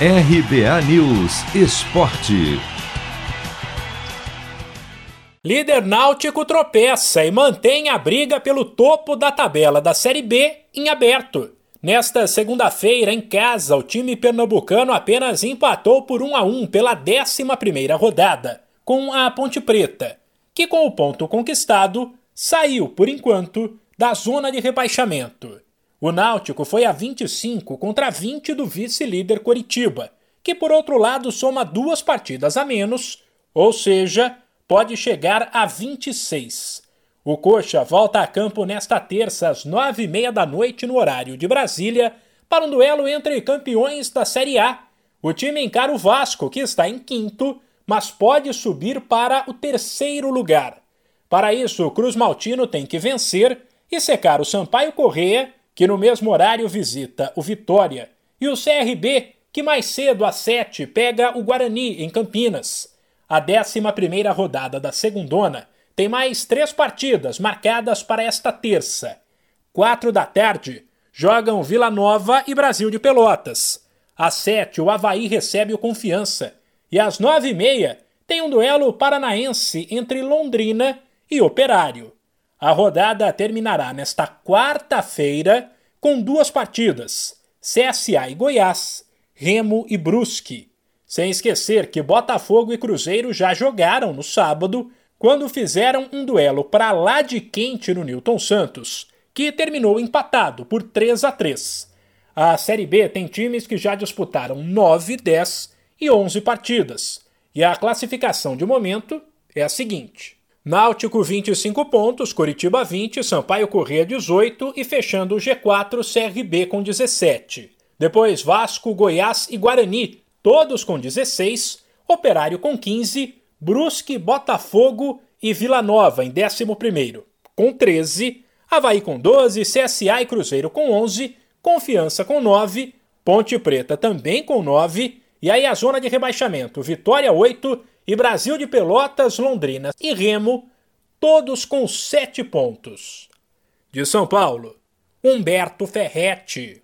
RBA News Esporte. Líder náutico tropeça e mantém a briga pelo topo da tabela da Série B em aberto. Nesta segunda-feira, em casa, o time pernambucano apenas empatou por 1 a 1 pela 11 rodada, com a Ponte Preta, que com o ponto conquistado, saiu, por enquanto, da zona de rebaixamento. O Náutico foi a 25 contra 20 do vice-líder Coritiba, que por outro lado soma duas partidas a menos, ou seja, pode chegar a 26. O Coxa volta a campo nesta terça às nove e meia da noite no horário de Brasília para um duelo entre campeões da Série A. O time encara o Vasco, que está em quinto, mas pode subir para o terceiro lugar. Para isso, o Cruz Maltino tem que vencer e secar o Sampaio Corrêa, que no mesmo horário visita o Vitória, e o CRB, que mais cedo às sete pega o Guarani em Campinas. A 11 primeira rodada da segundona tem mais três partidas marcadas para esta terça. Quatro da tarde, jogam Vila Nova e Brasil de Pelotas. Às sete, o Havaí recebe o Confiança. E às nove e meia, tem um duelo paranaense entre Londrina e Operário. A rodada terminará nesta quarta-feira com duas partidas: CSA e Goiás, Remo e Brusque. Sem esquecer que Botafogo e Cruzeiro já jogaram no sábado, quando fizeram um duelo para lá de quente no Newton Santos, que terminou empatado por 3 a 3. A Série B tem times que já disputaram 9, 10 e 11 partidas, e a classificação de momento é a seguinte: Náutico 25 pontos, Coritiba 20, Sampaio Corrêa 18 e fechando o G4 CRB com 17. Depois Vasco, Goiás e Guarani, todos com 16, Operário com 15, Brusque, Botafogo e Vila Nova em 11 com 13, Havaí com 12, CSA e Cruzeiro com 11, Confiança com 9, Ponte Preta também com 9, e aí a zona de rebaixamento, Vitória 8 e Brasil de Pelotas, Londrina e Remo, todos com sete pontos. De São Paulo, Humberto Ferretti.